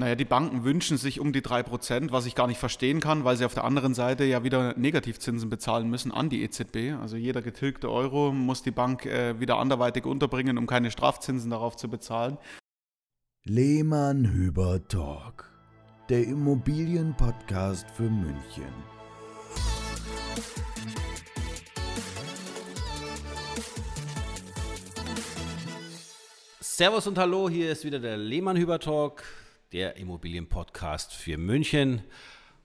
Naja, die Banken wünschen sich um die 3%, was ich gar nicht verstehen kann, weil sie auf der anderen Seite ja wieder Negativzinsen bezahlen müssen an die EZB. Also jeder getilgte Euro muss die Bank äh, wieder anderweitig unterbringen, um keine Strafzinsen darauf zu bezahlen. Lehmann Hüber Talk, der Immobilienpodcast für München. Servus und Hallo, hier ist wieder der Lehmann Hüber Talk, der Immobilienpodcast für München.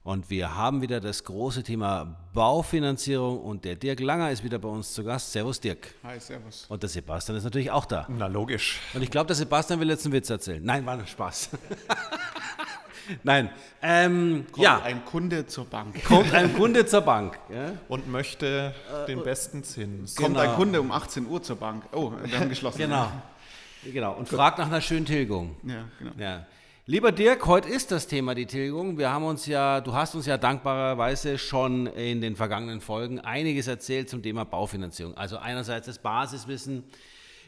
Und wir haben wieder das große Thema Baufinanzierung und der Dirk Langer ist wieder bei uns zu Gast. Servus Dirk. Hi, servus. Und der Sebastian ist natürlich auch da. Na logisch. Und ich glaube, der Sebastian will jetzt einen Witz erzählen. Nein, war nur Spaß. Nein. Ähm, Kommt ja, ein Kunde zur Bank. kommt ein Kunde zur Bank. Ja? Und möchte den besten Zins. Kommt Genau. ein Kunde um 18 Uhr zur Bank. Oh, wir haben geschlossen. Genau. Genau. Und fragt nach einer schönen Tilgung. Ja, genau. Ja. Lieber Dirk, heute ist das Thema die Tilgung. Wir haben uns ja, du hast uns ja dankbarerweise schon in den vergangenen Folgen einiges erzählt zum Thema Baufinanzierung. Also einerseits das Basiswissen,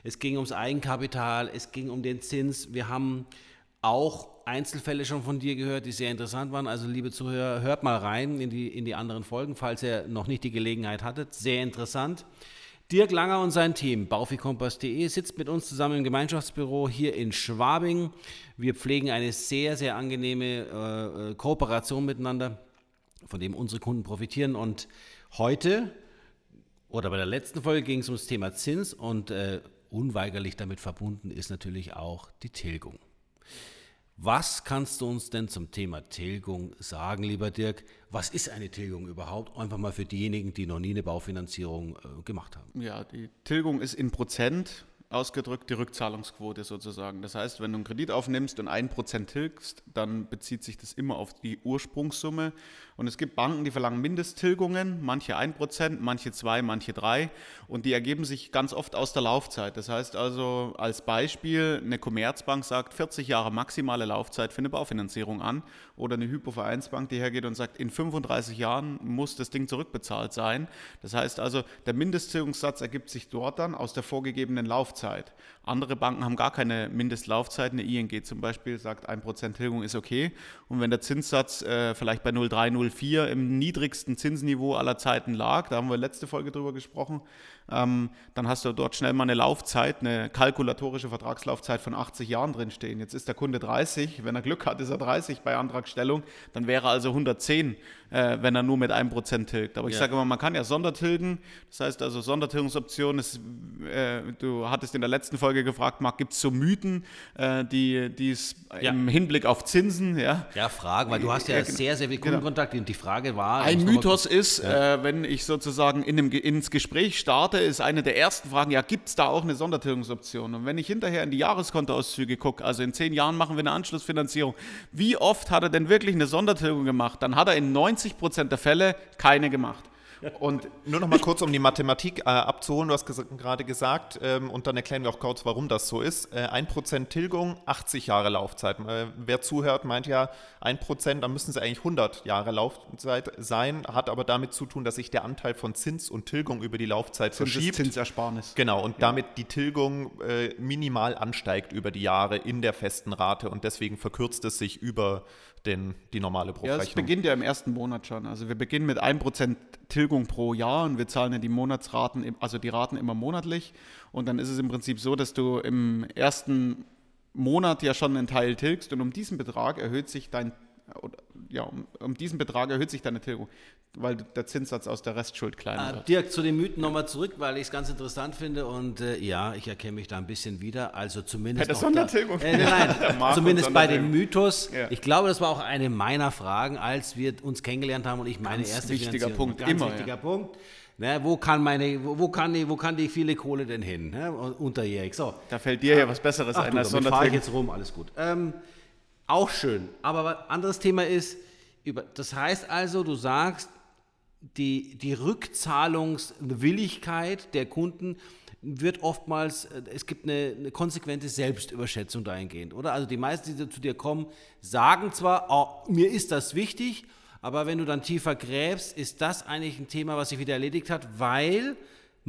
es ging ums Eigenkapital, es ging um den Zins. Wir haben auch Einzelfälle schon von dir gehört, die sehr interessant waren. Also liebe Zuhörer, hört mal rein in die, in die anderen Folgen, falls ihr noch nicht die Gelegenheit hattet. Sehr interessant. Dirk Langer und sein Team, baufikompass.de, sitzt mit uns zusammen im Gemeinschaftsbüro hier in Schwabing. Wir pflegen eine sehr, sehr angenehme äh, äh, Kooperation miteinander, von dem unsere Kunden profitieren. Und heute oder bei der letzten Folge ging es ums Thema Zins und äh, unweigerlich damit verbunden ist natürlich auch die Tilgung. Was kannst du uns denn zum Thema Tilgung sagen, lieber Dirk? Was ist eine Tilgung überhaupt? Einfach mal für diejenigen, die noch nie eine Baufinanzierung äh, gemacht haben. Ja, die Tilgung ist in Prozent ausgedrückt die Rückzahlungsquote sozusagen. Das heißt, wenn du einen Kredit aufnimmst und 1% tilgst, dann bezieht sich das immer auf die Ursprungssumme. Und es gibt Banken, die verlangen Mindesttilgungen, manche 1%, manche 2, manche 3. Und die ergeben sich ganz oft aus der Laufzeit. Das heißt also als Beispiel, eine Commerzbank sagt 40 Jahre maximale Laufzeit für eine Baufinanzierung an. Oder eine Hypovereinsbank, die hergeht und sagt, in 35 Jahren muss das Ding zurückbezahlt sein. Das heißt also, der Mindesttilgungssatz ergibt sich dort dann aus der vorgegebenen Laufzeit. Andere Banken haben gar keine Mindestlaufzeit. Eine ING zum Beispiel sagt, 1% Tilgung ist okay. Und wenn der Zinssatz äh, vielleicht bei 0,3, 0,4 im niedrigsten Zinsniveau aller Zeiten lag, da haben wir letzte Folge drüber gesprochen, ähm, dann hast du dort schnell mal eine Laufzeit, eine kalkulatorische Vertragslaufzeit von 80 Jahren drinstehen. Jetzt ist der Kunde 30, wenn er Glück hat, ist er 30 bei Antragstellung, dann wäre also 110, äh, wenn er nur mit 1% tilgt. Aber ich Ja. sage immer, man kann ja Sondertilgen, das heißt also Sondertilgungsoption ist, äh, du hattest in der letzten Folge gefragt, Marc, gibt es so Mythen, äh, die, es Ja. im Hinblick auf Zinsen, ja, Ja, Fragen, weil du hast ja Ja, genau. sehr, sehr viel Genau. Kundenkontakt und die Frage war... Ein Mythos ist, äh, wenn ich sozusagen in Ge- ins Gespräch starte, ist eine der ersten Fragen, ja, gibt es da auch eine Sondertilgungsoption? Und wenn ich hinterher in die Jahreskontoauszüge gucke, also in zehn Jahren machen wir eine Anschlussfinanzierung, wie oft hat er denn wirklich eine Sondertilgung gemacht? Dann hat er in 90 Prozent der Fälle keine gemacht. Und Nur noch mal kurz, um die Mathematik äh, abzuholen. Du hast ges gerade gesagt, ähm, und dann erklären wir auch kurz, warum das so ist. Äh, 1% Tilgung, 80 Jahre Laufzeit. Äh, wer zuhört, meint ja 1%, dann müssen sie eigentlich 100 Jahre Laufzeit sein, hat aber damit zu tun, dass sich der Anteil von Zins und Tilgung über die Laufzeit verschiebt. Zinsersparnis. Genau, und damit die Tilgung äh, minimal ansteigt über die Jahre in der festen Rate und deswegen verkürzt es sich über den, die normale Ja, es Bruchrechnung. beginnt ja im ersten Monat schon. Also wir beginnen mit 1% Tilgung pro Jahr und wir zahlen ja die Monatsraten, also die Raten immer monatlich. Und dann ist es im Prinzip so, dass du im ersten Monat ja schon einen Teil tilgst und um diesen Betrag erhöht sich dein, ja, um, um diesen Betrag erhöht sich deine Tilgung, weil der Zinssatz aus der Restschuld kleiner Ah, wird. Dirk, zu den Mythen nochmal zurück, weil ich es ganz interessant finde und äh, ja, ich erkenne mich da ein bisschen wieder. Also zumindest Bei der Sondertilgung. Da, äh, nein, zumindest bei dem Sondertilgung. Mythos. Ja. Ich glaube, das war auch eine meiner Fragen, als wir uns kennengelernt haben und ich meine Ganz erste wichtiger Punkt, ganz immer, wichtiger ja. Punkt. Ne, wo kann meine, wo, wo kann die, wo kann die viele Kohle denn hin? Ne, unterjährig. So. Da fällt dir ja was Besseres Ach ein du, als damit fahre ich Sondertilgung. jetzt rum, alles gut. Ähm, auch schön. Aber ein anderes Thema ist, das heißt also, du sagst, die, die Rückzahlungswilligkeit der Kunden wird oftmals, äh, es gibt eine, eine konsequente Selbstüberschätzung dahingehend, oder? Also die meisten, die zu dir kommen, sagen zwar, oh, mir ist das wichtig, aber wenn du dann tiefer gräbst, ist das eigentlich ein Thema, was sich wieder erledigt hat, weil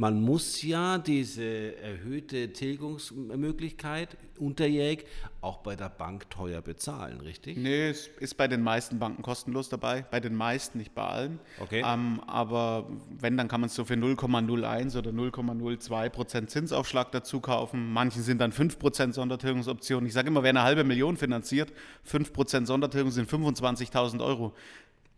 man muss ja diese erhöhte Tilgungsmöglichkeit unterjährig auch bei der Bank teuer bezahlen, richtig? Nee, es ist bei den meisten Banken kostenlos dabei. Bei den meisten, nicht bei allen. Okay. Ähm, aber wenn, dann kann man es so für 0,01 oder 0,02 Prozent Zinsaufschlag dazu kaufen. Manchen sind dann 5 Prozent Sondertilgungsoptionen. Ich sage immer, wer eine halbe Million finanziert, 5 Prozent Sondertilgung sind 25.000 Euro.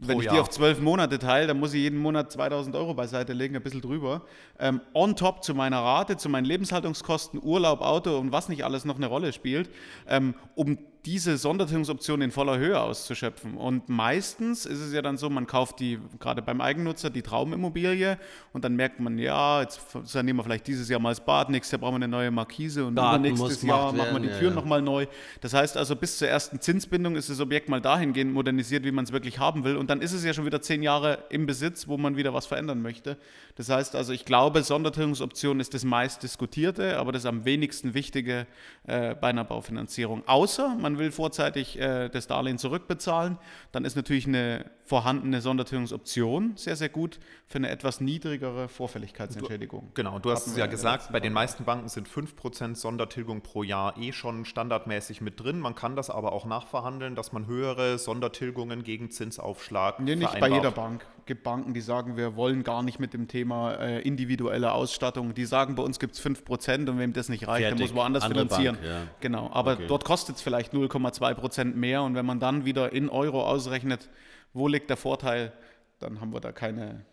Wenn ich Jahr. die auf zwölf Monate teile, dann muss ich jeden Monat 2000 Euro beiseite legen, ein bisschen drüber. Ähm, on top zu meiner Rate, zu meinen Lebenshaltungskosten, Urlaub, Auto und was nicht alles noch eine Rolle spielt, ähm, um diese Sondertilgungsoption in voller Höhe auszuschöpfen. Und meistens ist es ja dann so, man kauft die, gerade beim Eigennutzer, die Traumimmobilie und dann merkt man, ja, jetzt sanieren wir vielleicht dieses Jahr mal das Bad, nächstes Jahr brauchen wir eine neue Markise und Garten übernächstes muss Jahr machen wir die Türen ja. nochmal neu. Das heißt also, bis zur ersten Zinsbindung ist das Objekt mal dahingehend modernisiert, wie man es wirklich haben will. Und dann ist es ja schon wieder zehn Jahre im Besitz, wo man wieder was verändern möchte. Das heißt also, ich glaube, Sondertilgungsoption ist das meist diskutierte, aber das am wenigsten wichtige äh, bei einer Baufinanzierung. Außer man will vorzeitig äh, das Darlehen zurückbezahlen, dann ist natürlich eine vorhandene Sondertilgungsoption sehr, sehr gut für eine etwas niedrigere Vorfälligkeitsentschädigung. Genau, du hast es ja gesagt, bei den meisten Banken sind 5% Sondertilgung pro Jahr eh schon standardmäßig mit drin. Man kann das aber auch nachverhandeln, dass man höhere Sondertilgungen gegen Zinsaufschlag Nee, nicht bei vereinbart. jeder Bank. Es gibt Banken, die sagen, wir wollen gar nicht mit dem Thema äh, individuelle Ausstattung. Die sagen, bei uns gibt es 5% und wem das nicht reicht, Fertig. der muss woanders Andere finanzieren. Bank, ja. Genau, aber Okay. dort kostet es vielleicht 0,2% mehr und wenn man dann wieder in Euro ausrechnet, wo liegt der Vorteil, dann haben wir da keine,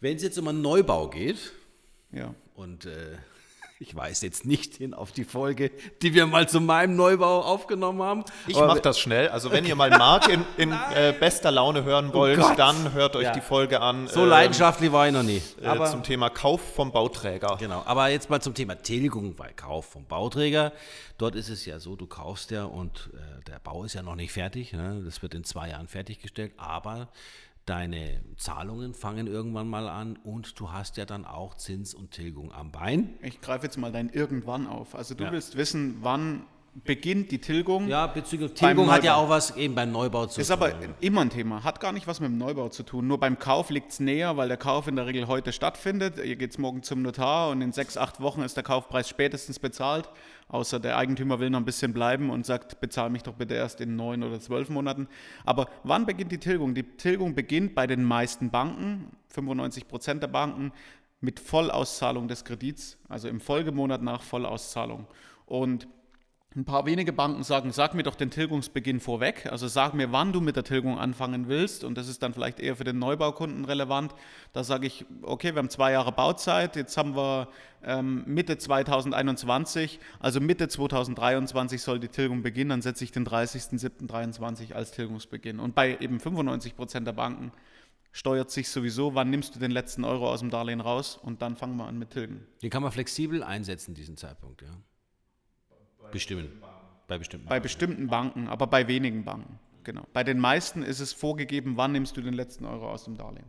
Wenn es jetzt um einen Neubau geht, ja. und äh, ich weise jetzt nicht hin auf die Folge, die wir mal zu meinem Neubau aufgenommen haben. Ich mache das schnell. Also wenn ihr mal Marc in, in äh, bester Laune hören wollt, Oh dann hört euch Ja. die Folge an. So ähm, leidenschaftlich war ich noch nie. äh, zum Thema Kauf vom Bauträger. genau, aber jetzt mal zum Thema Tilgung bei Kauf vom Bauträger. Dort ist es ja so, du kaufst ja und äh, der Bau ist ja noch nicht fertig. Ne? Das wird in zwei Jahren fertiggestellt, aber deine Zahlungen fangen irgendwann mal an und du hast ja dann auch Zins und Tilgung am Bein. Ich greife jetzt mal dein Irgendwann auf. Also du Ja. willst wissen, wann beginnt die Tilgung? Ja, bezüglich Tilgung hat ja auch was eben beim Neubau zu Ist tun. aber immer ein Thema, hat gar nicht was mit dem Neubau zu tun. Nur beim Kauf liegt es näher, weil der Kauf in der Regel heute stattfindet. Ihr geht morgen zum Notar und in sechs, acht Wochen ist der Kaufpreis spätestens bezahlt. Außer der Eigentümer will noch ein bisschen bleiben und sagt, bezahl mich doch bitte erst in neun oder zwölf Monaten. Aber wann beginnt die Tilgung? Die Tilgung beginnt bei den meisten Banken, 95 Prozent der Banken, mit Vollauszahlung des Kredits, also im Folgemonat nach Vollauszahlung. Und ein paar wenige Banken sagen, sag mir doch den Tilgungsbeginn vorweg, also sag mir, wann du mit der Tilgung anfangen willst und das ist dann vielleicht eher für den Neubaukunden relevant. Da sage ich, okay, wir haben zwei Jahre Bauzeit, jetzt haben wir ähm, Mitte 2021, also Mitte 2023 soll die Tilgung beginnen, dann setze ich den 30.07.23 als Tilgungsbeginn. Und bei eben 95 Prozent der Banken steuert sich sowieso, wann nimmst du den letzten Euro aus dem Darlehen raus und dann fangen wir an mit Tilgen. Den kann man flexibel einsetzen, diesen Zeitpunkt, ja. Bestimmen. Bei bestimmten. Bei bestimmten Banken, aber bei wenigen Banken. Genau. Bei den meisten ist es vorgegeben, wann nimmst du den letzten Euro aus dem Darlehen.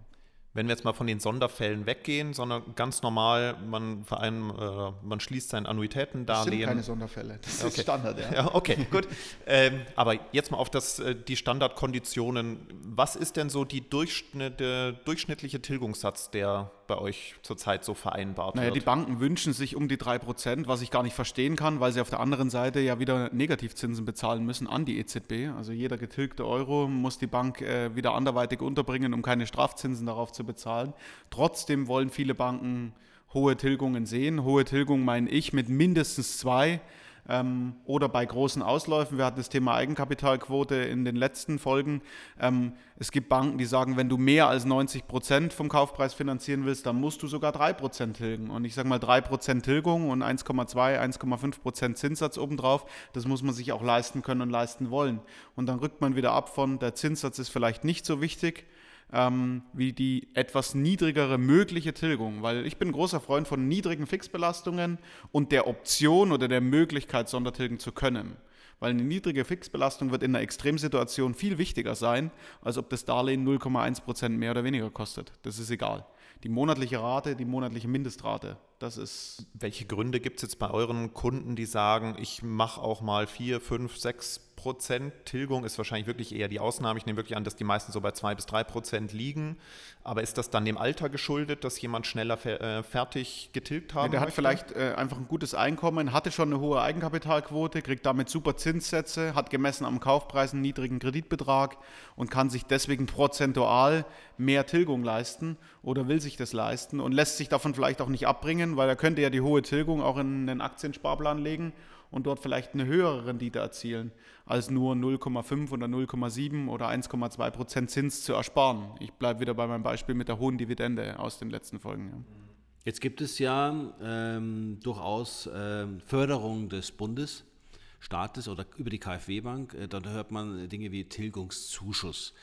Wenn wir jetzt mal von den Sonderfällen weggehen, sondern ganz normal, man, verein, äh, man schließt sein Das sind Annuitätendarlehen. keine Sonderfälle. Das Okay. ist Standard, ja. Ja, okay, gut. Ähm, aber jetzt mal auf das, äh, die Standardkonditionen. Was ist denn so die durchschnittliche Tilgungssatz, der bei euch zurzeit so vereinbart Naja, die wird? Banken wünschen sich um die 3%, was ich gar nicht verstehen kann, weil sie auf der anderen Seite ja wieder Negativzinsen bezahlen müssen an die EZB. Also jeder getilgte Euro muss die Bank äh, wieder anderweitig unterbringen, um keine Strafzinsen darauf zu bezahlen. Trotzdem wollen viele Banken hohe Tilgungen sehen. Hohe Tilgung meine ich mit mindestens zwei ähm, oder bei großen Ausläufen. Wir hatten das Thema Eigenkapitalquote in den letzten Folgen. Ähm, es gibt Banken, die sagen, wenn du mehr als 90 Prozent vom Kaufpreis finanzieren willst, dann musst du sogar 3 Prozent tilgen. Und ich sage mal 3 Prozent Tilgung und 1,2, 1,5 Prozent Zinssatz obendrauf, das muss man sich auch leisten können und leisten wollen. Und dann rückt man wieder ab von, der Zinssatz ist vielleicht nicht so wichtig, ähm, wie die etwas niedrigere mögliche Tilgung, weil ich bin großer Freund von niedrigen Fixbelastungen und der Option oder der Möglichkeit, Sondertilgen zu können. Weil eine niedrige Fixbelastung wird in einer Extremsituation viel wichtiger sein, als ob das Darlehen 0,1% mehr oder weniger kostet. Das ist egal. die monatliche Rate, die monatliche Mindestrate. Das ist. Welche Gründe gibt es jetzt bei euren Kunden, die sagen, ich mache auch mal 4, 5, 6 Prozent Tilgung ist wahrscheinlich wirklich eher die Ausnahme. Ich nehme wirklich an, dass die meisten so bei 2 bis 3 Prozent liegen. Aber ist das dann dem Alter geschuldet, dass jemand schneller fer äh, fertig getilgt haben ja, Der möchte? hat vielleicht äh, einfach ein gutes Einkommen, hatte schon eine hohe Eigenkapitalquote, kriegt damit super Zinssätze, hat gemessen am Kaufpreis einen niedrigen Kreditbetrag und kann sich deswegen prozentual mehr Tilgung leisten oder will sich das leisten und lässt sich davon vielleicht auch nicht abbringen, weil er könnte ja die hohe Tilgung auch in einen Aktiensparplan legen und dort vielleicht eine höhere Rendite erzielen, als nur 0,5 oder 0,7 oder 1,2 Prozent Zins zu ersparen. Ich bleibe wieder bei meinem Beispiel mit der hohen Dividende aus den letzten Folgen. Ja. Jetzt gibt es ja ähm, durchaus ähm, Förderung des Bundesstaates oder über die KfW-Bank. Äh, da hört man Dinge wie Tilgungszuschuss.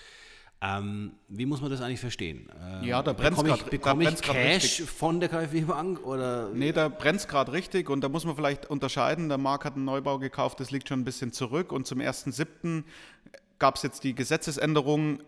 Ähm, wie muss man das eigentlich verstehen? Ähm, ja, da brennt bekomme ich, da ich Cash richtig. von der KfW-Bank oder Nee, da brennt es gerade richtig und da muss man vielleicht unterscheiden. Der Marc hat einen Neubau gekauft, das liegt schon ein bisschen zurück und zum 1.7. gab es jetzt die Gesetzesänderung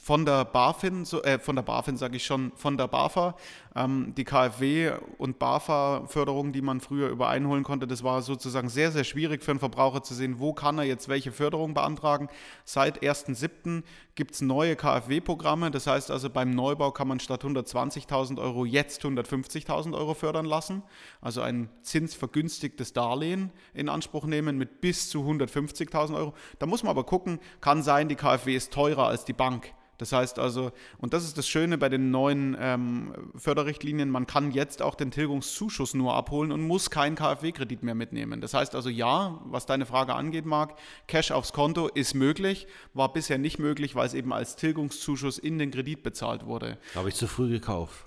von der BaFin, so, äh, von der BaFin sage ich schon, von der BAFA. Ähm, die KfW und BAFA-Förderung, die man früher übereinholen konnte, das war sozusagen sehr, sehr schwierig für einen Verbraucher zu sehen, wo kann er jetzt welche Förderung beantragen. Seit 1.7. gibt es neue KfW-Programme, das heißt also beim Neubau kann man statt 120.000 Euro jetzt 150.000 Euro fördern lassen, also ein zinsvergünstigtes Darlehen in Anspruch nehmen mit bis zu 150.000 Euro. Da muss man aber gucken, kann sein, die KfW ist teurer als die Bank. Das heißt also, und das ist das Schöne bei den neuen ähm, Förderrichtlinien, man kann jetzt auch den Tilgungszuschuss nur abholen und muss keinen KfW-Kredit mehr mitnehmen. Das heißt also, ja, was deine Frage angeht, Marc, Cash aufs Konto ist möglich, war bisher nicht möglich, weil es eben als Tilgungszuschuss in den Kredit bezahlt wurde. habe ich zu früh gekauft?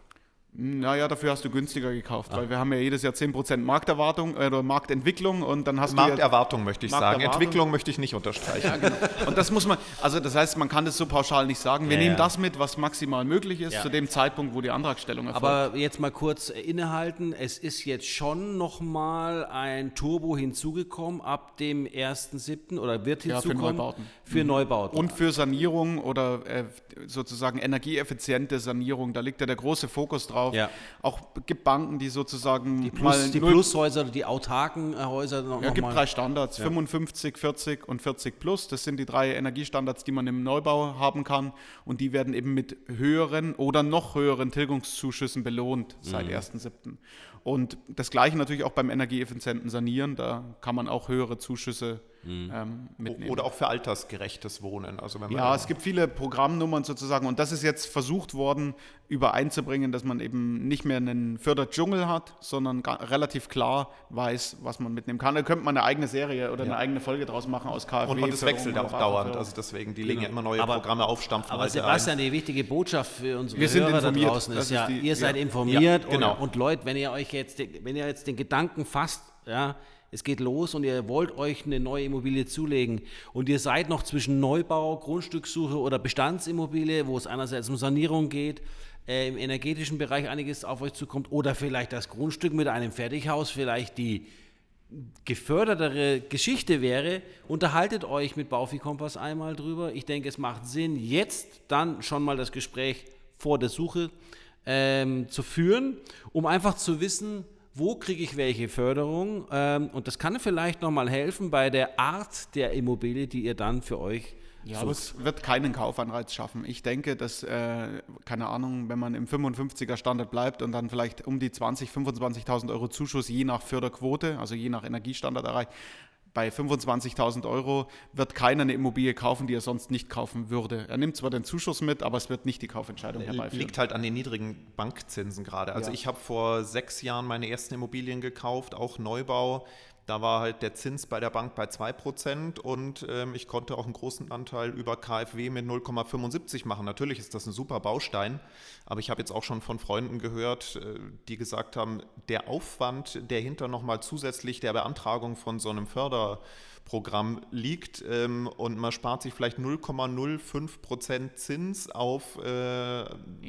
Naja, dafür hast du günstiger gekauft, weil wir haben ja jedes Jahr 10% Markterwartung äh, oder Marktentwicklung und dann hast du ja, Markterwartung möchte ich sagen. Markterwartung. Entwicklung möchte ich nicht unterstreichen. Ja, genau. Und das muss man, also das heißt, man kann das so pauschal nicht sagen. Wir Ja, nehmen ja. das mit, was maximal möglich ist, Ja. zu dem Zeitpunkt, wo die Antragstellung erfolgt. Aber jetzt mal kurz innehalten. Es ist jetzt schon nochmal ein Turbo hinzugekommen ab dem 1.7. oder wird Ja, für hinzukommen. Neubauten. Für Neubauten. und für Sanierung oder äh, sozusagen energieeffiziente Sanierung, da liegt ja der große Fokus drauf. Ja. Auch gibt Banken, die sozusagen die, Plus, die Plushäuser die autarken äh, Häuser noch, Ja, noch gibt mal. drei Standards, 55, 40 und 40 plus. Das sind die drei Energiestandards, die man im Neubau haben kann. Und die werden eben mit höheren oder noch höheren Tilgungszuschüssen belohnt seit 1.7. Und das gleiche natürlich auch beim energieeffizienten Sanieren. Da kann man auch höhere Zuschüsse ähm, mitnehmen. Oder auch für altersgerechtes Wohnen. Also wenn man Ja, es gibt viele Programmnummern sozusagen und das ist jetzt versucht worden, übereinzubringen, dass man eben nicht mehr einen Förderdschungel hat, sondern relativ klar weiß, was man mitnehmen kann. Da könnte man eine eigene Serie oder eine eigene Folge draus machen aus KfW. und, und es Förderung wechselt auch dauernd. Also deswegen, die legen ja immer neue Genau. Aber- Programme auf, stampfen Aber Sebastian, ein. die wichtige Botschaft für unsere Wir sind Hörer da informiert. draußen Das ist ja, die- ihr seid ja. informiert Ja, genau. und, und Leute, wenn ihr euch jetzt, den- wenn ihr jetzt den Gedanken fasst, ja, es geht los und ihr wollt euch eine neue Immobilie zulegen und ihr seid noch zwischen Neubau, Grundstückssuche oder Bestandsimmobilie, wo es einerseits um Sanierung geht, äh, im energetischen Bereich einiges auf euch zukommt oder vielleicht das Grundstück mit einem Fertighaus, vielleicht die gefördertere Geschichte wäre, unterhaltet euch mit Baufi Kompass einmal drüber. Ich denke, es macht Sinn, jetzt dann schon mal das Gespräch vor der Suche ähm, zu führen, um einfach zu wissen, wo kriege ich welche Förderung. Ähm, und das kann vielleicht nochmal helfen bei der Art der Immobilie, die ihr dann für euch Ja, aber es wird keinen Kaufanreiz schaffen. Ich denke, dass, äh, keine Ahnung, wenn man im 55er Standard bleibt und dann vielleicht um die 20.000, 25.000 Euro Zuschuss je nach Förderquote, also je nach Energiestandard erreicht, bei 25.000 Euro wird keiner eine Immobilie kaufen, die er sonst nicht kaufen würde. Er nimmt zwar den Zuschuss mit, aber es wird nicht die Kaufentscheidung herbeiführen. Liegt halt an den niedrigen Bankzinsen gerade. Also Ja. ich habe vor sechs Jahren meine ersten Immobilien gekauft, auch Neubau. Da war halt der Zins bei der Bank bei 2% und ähm, ich konnte auch einen großen Anteil über KfW mit 0,75 machen. Natürlich ist das ein super Baustein, aber ich habe jetzt auch schon von Freunden gehört, äh, die gesagt haben, der Aufwand, der hinter nochmal zusätzlich der Beantragung von so einem Förderprogramm liegt ähm, und man spart sich vielleicht 0,05 Prozent Zins auf, äh,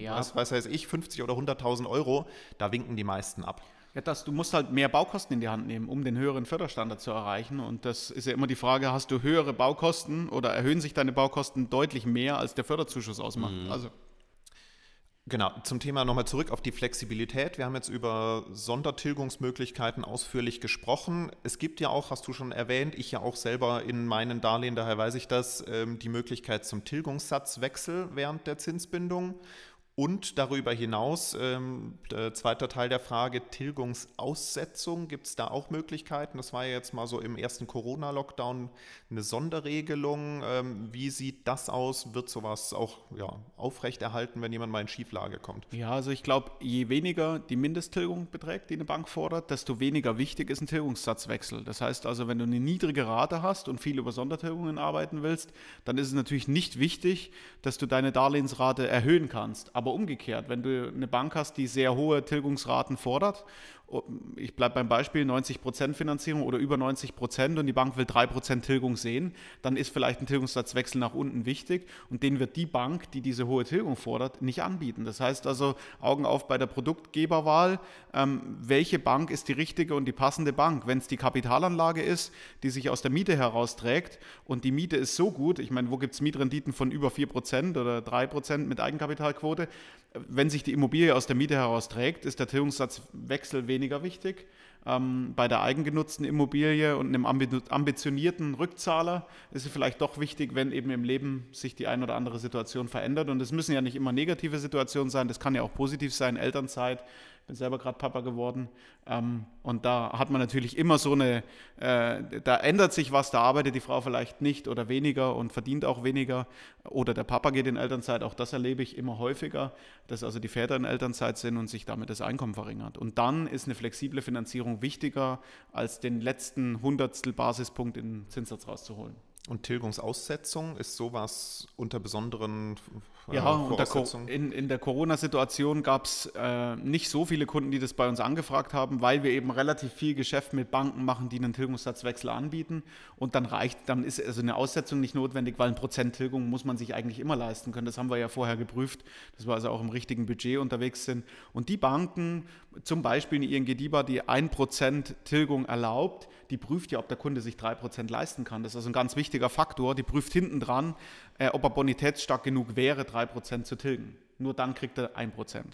was weiß weiß ich, 50 oder 100.000 Euro, da winken die meisten ab. Ja, das, du musst halt mehr Baukosten in die Hand nehmen, um den höheren Förderstandard zu erreichen. Und das ist ja immer die Frage, hast du höhere Baukosten oder erhöhen sich deine Baukosten deutlich mehr, als der Förderzuschuss ausmacht? Also Genau, zum Thema nochmal zurück auf die Flexibilität. Wir haben jetzt über Sondertilgungsmöglichkeiten ausführlich gesprochen. Es gibt ja auch, hast du schon erwähnt, ich ja auch selber in meinen Darlehen, daher weiß ich das, ähm, die Möglichkeit zum Tilgungssatzwechsel während der Zinsbindung. Und darüber hinaus, ähm, der zweite Teil der Frage, Tilgungsaussetzung, gibt es da auch Möglichkeiten? Das war ja jetzt mal so im ersten Corona-Lockdown eine Sonderregelung. Ähm, wie sieht das aus? Wird sowas auch ja, aufrechterhalten, wenn jemand mal in Schieflage kommt? Ja, also ich glaube, je weniger die Mindesttilgung beträgt, die eine Bank fordert, desto weniger wichtig ist ein Tilgungssatzwechsel. Das heißt also, wenn du eine niedrige Rate hast und viel über Sondertilgungen arbeiten willst, dann ist es natürlich nicht wichtig, dass du deine Darlehensrate erhöhen kannst. Aber aber umgekehrt, wenn du eine Bank hast, die sehr hohe Tilgungsraten fordert ich bleibe beim Beispiel 90% Finanzierung oder über 90% und die Bank will 3% Tilgung sehen, dann ist vielleicht ein Tilgungssatzwechsel nach unten wichtig und den wird die Bank, die diese hohe Tilgung fordert, nicht anbieten. Das heißt also Augen auf bei der Produktgeberwahl, ähm, welche Bank ist die richtige und die passende Bank. Wenn es die Kapitalanlage ist, die sich aus der Miete herausträgt und die Miete ist so gut, ich meine, wo gibt es Mietrenditen von über 4% oder 3% mit Eigenkapitalquote, wenn sich die Immobilie aus der Miete herausträgt, ist der Tilgungssatzwechsel weniger wichtig. Ähm, bei der eigengenutzten Immobilie und einem ambitionierten Rückzahler ist es vielleicht doch wichtig, wenn eben im Leben sich die ein oder andere Situation verändert. Und es müssen ja nicht immer negative Situationen sein, das kann ja auch positiv sein, Elternzeit, bin selber gerade Papa geworden. Ähm, und da hat man natürlich immer so eine, äh, da ändert sich was, da arbeitet die Frau vielleicht nicht oder weniger und verdient auch weniger. Oder der Papa geht in Elternzeit, auch das erlebe ich immer häufiger, dass also die Väter in Elternzeit sind und sich damit das Einkommen verringert. Und dann ist eine flexible Finanzierung wichtiger, als den letzten Hundertstel Basispunkt in Zinssatz rauszuholen. Und Tilgungsaussetzung ist sowas unter besonderen äh, ja, Voraussetzungen? in, in der Corona-Situation gab es äh, nicht so viele Kunden, die das bei uns angefragt haben, weil wir eben relativ viel Geschäft mit Banken machen, die einen Tilgungssatzwechsel anbieten. Und dann reicht, dann ist also eine Aussetzung nicht notwendig, weil ein Prozent Tilgung muss man sich eigentlich immer leisten können. Das haben wir ja vorher geprüft, dass wir also auch im richtigen Budget unterwegs sind. Und die Banken, zum Beispiel eine ING DIBA, die 1% Tilgung erlaubt, die prüft ja, ob der Kunde sich 3% leisten kann. Das ist also ein ganz wichtiger Faktor. Die prüft hinten dran, äh, ob er bonitätsstark genug wäre, 3% zu tilgen. Nur dann kriegt er 1%.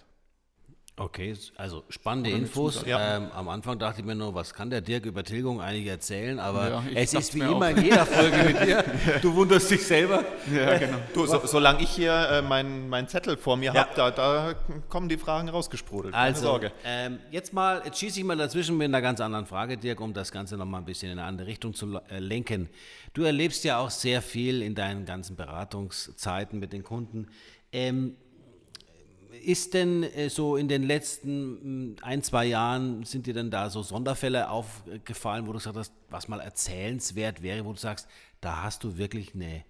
Okay, also spannende Infos. Ja. Ähm, am Anfang dachte ich mir nur, was kann der Dirk über Tilgung eigentlich erzählen? Aber ja, es ist wie immer auch. in jeder Folge mit dir. Du wunderst dich selber. Ja, genau. Du, so, solange ich hier äh, meinen mein Zettel vor mir ja. habe, da, da, kommen die Fragen rausgesprudelt. Keine also, Sorge. Ähm, jetzt mal, jetzt schieße ich mal dazwischen mit einer ganz anderen Frage, Dirk, um das Ganze nochmal ein bisschen in eine andere Richtung zu äh, lenken. Du erlebst ja auch sehr viel in deinen ganzen Beratungszeiten mit den Kunden. Ähm, ist denn äh, so in den letzten mm, ein, zwei Jahren, sind dir denn da so Sonderfälle aufgefallen, wo du gesagt hast, was mal erzählenswert wäre, wo du sagst, da hast du wirklich eine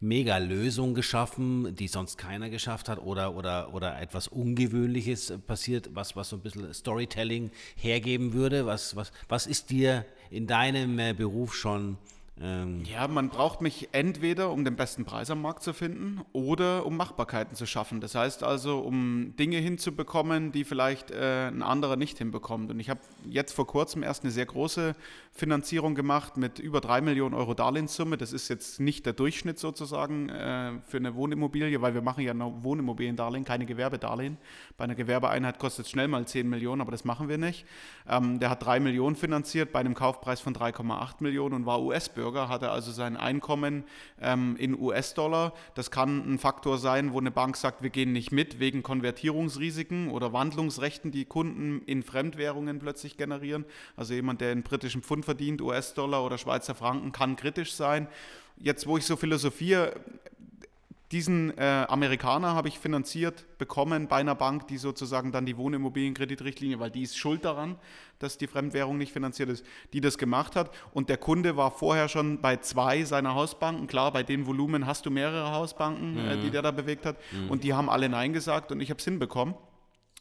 mega Lösung geschaffen, die sonst keiner geschafft hat oder, oder, oder etwas Ungewöhnliches passiert, was, was so ein bisschen Storytelling hergeben würde? Was, was, was ist dir in deinem äh, Beruf schon ähm ja, man braucht mich entweder, um den besten Preis am Markt zu finden oder um Machbarkeiten zu schaffen. Das heißt also, um Dinge hinzubekommen, die vielleicht äh, ein anderer nicht hinbekommt. Und ich habe jetzt vor kurzem erst eine sehr große Finanzierung gemacht mit über drei Millionen Euro Darlehenssumme. Das ist jetzt nicht der Durchschnitt sozusagen äh, für eine Wohnimmobilie, weil wir machen ja nur Wohnimmobiliendarlehen, keine Gewerbedarlehen. Bei einer Gewerbeeinheit kostet es schnell mal 10 Millionen, aber das machen wir nicht. Ähm, der hat drei Millionen finanziert bei einem Kaufpreis von 3,8 Millionen und war US-Bürger. Bürger hat er also sein Einkommen ähm, in US-Dollar. Das kann ein Faktor sein, wo eine Bank sagt, wir gehen nicht mit wegen Konvertierungsrisiken oder Wandlungsrechten, die Kunden in Fremdwährungen plötzlich generieren. Also jemand, der in britischen Pfund verdient, US-Dollar oder Schweizer Franken, kann kritisch sein. Jetzt, wo ich so philosophiere, diesen äh, Amerikaner habe ich finanziert bekommen bei einer Bank, die sozusagen dann die Wohnimmobilienkreditrichtlinie, weil die ist schuld daran, dass die Fremdwährung nicht finanziert ist, die das gemacht hat. Und der Kunde war vorher schon bei zwei seiner Hausbanken. Klar, bei dem Volumen hast du mehrere Hausbanken, mhm. äh, die mhm. der da bewegt hat. Mhm. Und die haben alle Nein gesagt und ich habe es hinbekommen.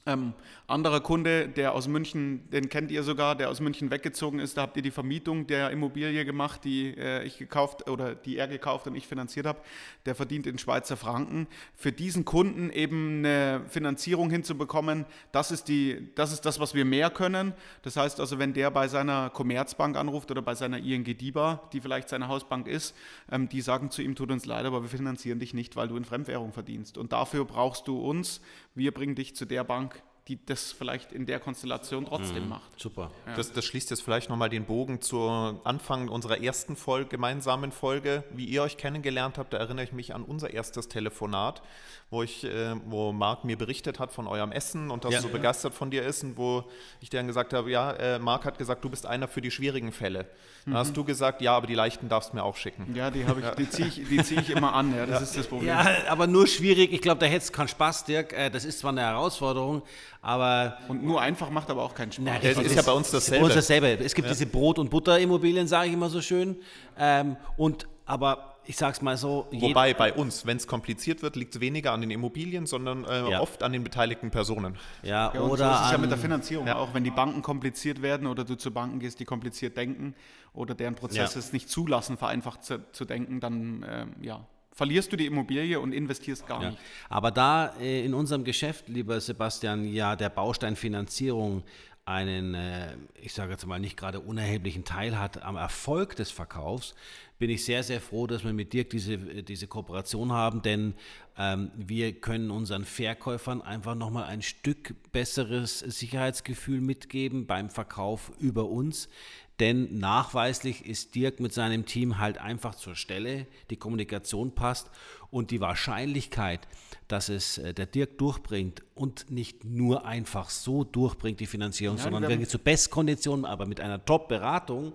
Ähm, anderer Kunde, der aus München, den kennt ihr sogar, der aus München weggezogen ist, da habt ihr die Vermietung der Immobilie gemacht, die äh, ich gekauft oder die er gekauft und ich finanziert habe. Der verdient in Schweizer Franken. Für diesen Kunden eben eine Finanzierung hinzubekommen, das ist, die, das ist das, was wir mehr können. Das heißt also, wenn der bei seiner Commerzbank anruft oder bei seiner ING DIBA, die vielleicht seine Hausbank ist, ähm, die sagen zu ihm, tut uns leid, aber wir finanzieren dich nicht, weil du in Fremdwährung verdienst. Und dafür brauchst du uns. Wir bringen dich zu der Bank, die das vielleicht in der Konstellation trotzdem mhm. macht. Super. Ja. Das, das, schließt jetzt vielleicht nochmal den Bogen zu Anfang unserer ersten Folge, gemeinsamen Folge. Wie ihr euch kennengelernt habt, da erinnere ich mich an unser erstes Telefonat, wo ich, äh, wo Marc mir berichtet hat von eurem Essen und dass ja. er so begeistert von dir ist und wo ich dir dann gesagt habe, ja, äh, Marc hat gesagt, du bist einer für die schwierigen Fälle. Dann mhm. hast du gesagt, ja, aber die leichten darfst du mir auch schicken. Ja, die, ich, die ziehe ich, zieh ich immer an, ja, das ja. ist das Problem. Ja, aber nur schwierig, ich glaube, da hättest du keinen Spaß, Dirk. Äh, das ist zwar eine Herausforderung, aber... Und nur einfach macht aber auch keinen Spaß. Na, das ist, ist ja bei uns dasselbe. Bei uns dasselbe. Es gibt diese Brot- und Butterimmobilien, sage ich immer so schön. Ähm, und aber ich sag's mal so. Wobei bei uns, wenn es kompliziert wird, liegt es weniger an den Immobilien, sondern äh, ja. oft an den beteiligten Personen. Ja, ja oder. So ist es ja mit der Finanzierung ja. auch, wenn die Banken kompliziert werden oder du zu Banken gehst, die kompliziert denken oder deren Prozesse es nicht zulassen, vereinfacht zu, zu denken, dann äh, ja, verlierst du die Immobilie und investierst gar nicht. Aber da äh, in unserem Geschäft, lieber Sebastian, ja der Baustein Finanzierung einen, äh, ich sage jetzt mal, nicht gerade unerheblichen Teil hat am Erfolg des Verkaufs, bin ich sehr, sehr froh, dass wir mit Dirk diese, diese Kooperation haben, denn ähm, wir können unseren Verkäufern einfach nochmal ein Stück besseres Sicherheitsgefühl mitgeben beim Verkauf über uns. Denn nachweislich ist Dirk mit seinem Team halt einfach zur Stelle, die Kommunikation passt und die Wahrscheinlichkeit, dass es äh, der Dirk durchbringt und nicht nur einfach so durchbringt die Finanzierung, ja, sondern wirklich zu Bestkonditionen, aber mit einer Top-Beratung,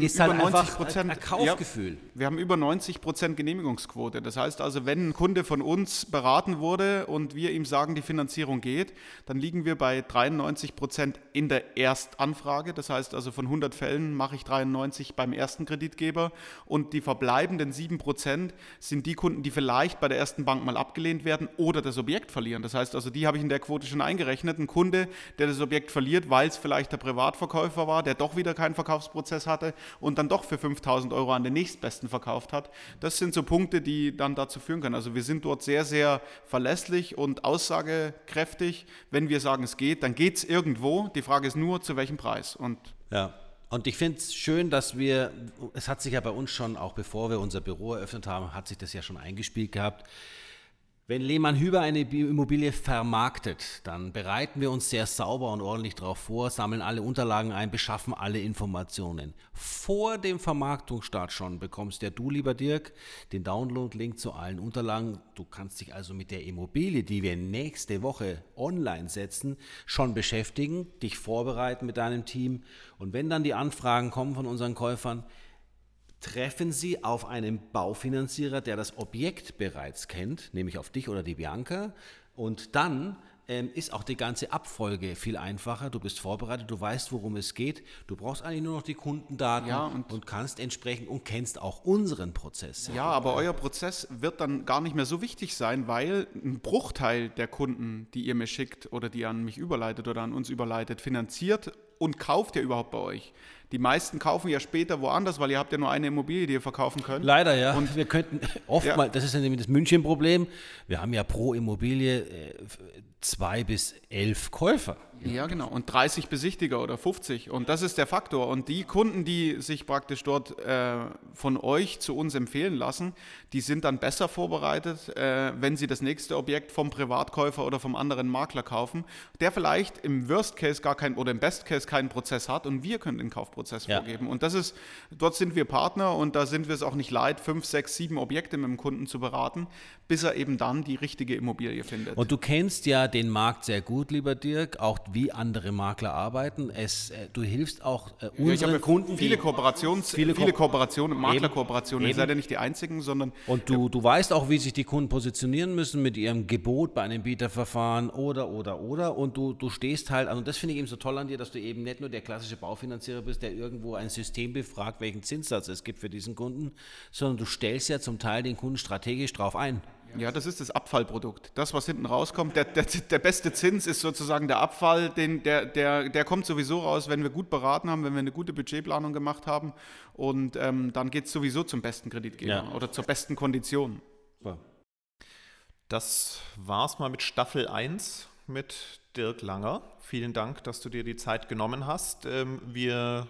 ist halt einfach ein, ein Kaufgefühl. Ja, wir haben über 90 Prozent Genehmigungsquote. Das heißt also, wenn ein Kunde von uns beraten wurde und wir ihm sagen, die Finanzierung geht, dann liegen wir bei 93 Prozent in der Erstanfrage. Das heißt also, von 100 Fällen mache ich 93 beim ersten Kreditgeber und die verbleibenden 7 Prozent sind die Kunden, die vielleicht bei der ersten Bank mal abgelehnt werden oder das Objekt verlieren. Das heißt also, die habe ich in der Quote schon eingerechnet. Ein Kunde, der das Objekt verliert, weil es vielleicht der Privatverkäufer war, der doch wieder keinen Verkaufsprozess hatte und dann doch für 5000 Euro an den nächstbesten verkauft hat. Das sind so Punkte, die dann dazu führen können. Also wir sind dort sehr, sehr verlässlich und aussagekräftig. Wenn wir sagen, es geht, dann geht es irgendwo. Die Frage ist nur, zu welchem Preis. Und ja. Und ich finde es schön, dass wir, es hat sich ja bei uns schon, auch bevor wir unser Büro eröffnet haben, hat sich das ja schon eingespielt gehabt. Wenn Lehmann Hüber eine Immobilie vermarktet, dann bereiten wir uns sehr sauber und ordentlich darauf vor, sammeln alle Unterlagen ein, beschaffen alle Informationen. Vor dem Vermarktungsstart schon bekommst ja du, lieber Dirk, den Download-Link zu allen Unterlagen. Du kannst dich also mit der Immobilie, die wir nächste Woche online setzen, schon beschäftigen, dich vorbereiten mit deinem Team. Und wenn dann die Anfragen kommen von unseren Käufern, treffen Sie auf einen Baufinanzierer, der das Objekt bereits kennt, nämlich auf dich oder die Bianca. Und dann ähm, ist auch die ganze Abfolge viel einfacher. Du bist vorbereitet, du weißt, worum es geht. Du brauchst eigentlich nur noch die Kundendaten ja, und, und, kannst entsprechend und kennst auch unseren Prozess. Ja, aber euer Prozess wird dann gar nicht mehr so wichtig sein, weil ein Bruchteil der Kunden, die ihr mir schickt oder die an mich überleitet oder an uns überleitet, finanziert und kauft ja überhaupt bei euch. Die meisten kaufen ja später woanders, weil ihr habt ja nur eine Immobilie, die ihr verkaufen könnt. Leider, ja. Und wir könnten oftmals, ja. das ist ja nämlich das München-Problem, wir haben ja pro Immobilie äh, zwei bis elf Käufer. Ja, genau. Und 30 Besichtiger oder 50. Und das ist der Faktor. Und die Kunden, die sich praktisch dort äh, von euch zu uns empfehlen lassen, die sind dann besser vorbereitet, äh, wenn sie das nächste Objekt vom Privatkäufer oder vom anderen Makler kaufen, der vielleicht im Worst Case gar keinen oder im Best Case keinen Prozess hat und wir können den Kaufprozess ja. vorgeben. Und das ist, dort sind wir Partner und da sind wir es auch nicht leid, fünf, sechs, sieben Objekte mit dem Kunden zu beraten, bis er eben dann die richtige Immobilie findet. Und du kennst ja den Markt sehr gut, lieber Dirk, auch wie andere Makler arbeiten. Es, äh, du hilfst auch äh, unseren ja, Kunden. Viele, Kooperations, viele, viele Kooperationen, Maklerkooperationen. Ihr seid ja nicht die einzigen, sondern. Und du, du weißt auch, wie sich die Kunden positionieren müssen mit ihrem Gebot bei einem Bieterverfahren oder, oder, oder. Und du, du stehst halt, also das finde ich eben so toll an dir, dass du eben nicht nur der klassische Baufinanzierer bist, der irgendwo ein System befragt, welchen Zinssatz es gibt für diesen Kunden, sondern du stellst ja zum Teil den Kunden strategisch drauf ein. Ja, das ist das Abfallprodukt. Das, was hinten rauskommt, der, der, der beste Zins ist sozusagen der Abfall, den, der, der, der kommt sowieso raus, wenn wir gut beraten haben, wenn wir eine gute Budgetplanung gemacht haben. Und ähm, dann geht es sowieso zum besten Kreditgeber Ja. oder zur besten Kondition. Das war's mal mit Staffel 1 mit Dirk Langer. Vielen Dank, dass du dir die Zeit genommen hast. Ähm, Wir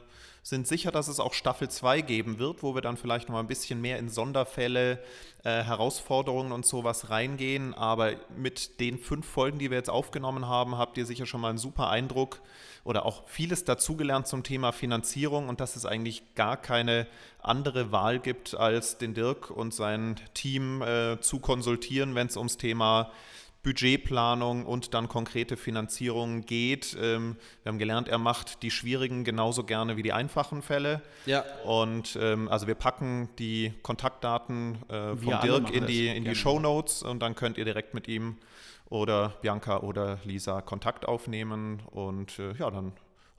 sind sicher, dass es auch Staffel 2 geben wird, wo wir dann vielleicht noch mal ein bisschen mehr in Sonderfälle, äh, Herausforderungen und sowas reingehen. Aber mit den fünf Folgen, die wir jetzt aufgenommen haben, habt ihr sicher schon mal einen super Eindruck oder auch vieles dazugelernt zum Thema Finanzierung und dass es eigentlich gar keine andere Wahl gibt, als den Dirk und sein Team äh, zu konsultieren, wenn es ums Thema Budgetplanung und dann konkrete Finanzierung geht. Ähm, wir haben gelernt, er macht die schwierigen genauso gerne wie die einfachen Fälle. Ja. Und ähm, also wir packen die Kontaktdaten äh, von Dirk in die, in die. Show Notes und dann könnt ihr direkt mit ihm oder Bianca oder Lisa Kontakt aufnehmen. Und äh, ja, dann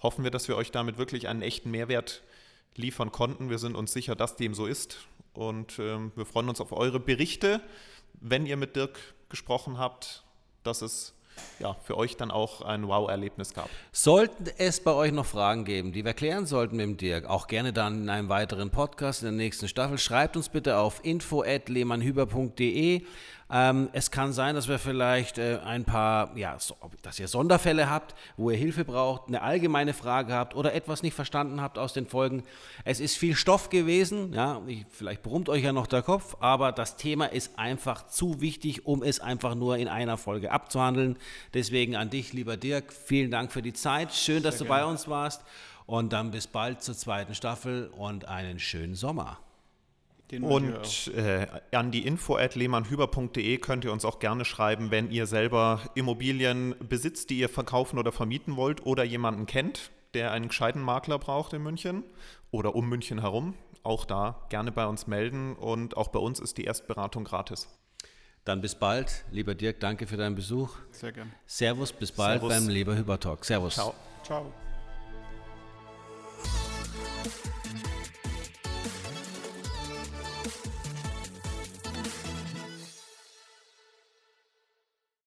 hoffen wir, dass wir euch damit wirklich einen echten Mehrwert liefern konnten. Wir sind uns sicher, dass dem so ist. Und ähm, wir freuen uns auf eure Berichte, wenn ihr mit Dirk gesprochen habt, dass es ja, für euch dann auch ein Wow-Erlebnis gab. Sollten es bei euch noch Fragen geben, die wir klären sollten mit dem Dirk, auch gerne dann in einem weiteren Podcast in der nächsten Staffel, schreibt uns bitte auf info.lehmannhüber.de. Ähm, es kann sein, dass wir vielleicht äh, ein paar, ja, so, dass ihr Sonderfälle habt, wo ihr Hilfe braucht, eine allgemeine Frage habt oder etwas nicht verstanden habt aus den Folgen. Es ist viel Stoff gewesen, ja, ich, vielleicht brummt euch ja noch der Kopf, aber das Thema ist einfach zu wichtig, um es einfach nur in einer Folge abzuhandeln. Deswegen an dich, lieber Dirk, vielen Dank für die Zeit. Schön, dass du bei uns warst. Und dann bis bald zur zweiten Staffel und einen schönen Sommer. Den. Und äh, an die info at lehmannhüber.de könnt ihr uns auch gerne schreiben, wenn ihr selber Immobilien besitzt, die ihr verkaufen oder vermieten wollt oder jemanden kennt, der einen gescheiten Makler braucht in München oder um München herum. Auch da gerne bei uns melden und auch bei uns ist die Erstberatung gratis. Dann bis bald. Lieber Dirk, danke für deinen Besuch. Sehr gern. Servus, bis bald Servus. beim Leber Hüber Talk. Servus. Ciao. Ciao.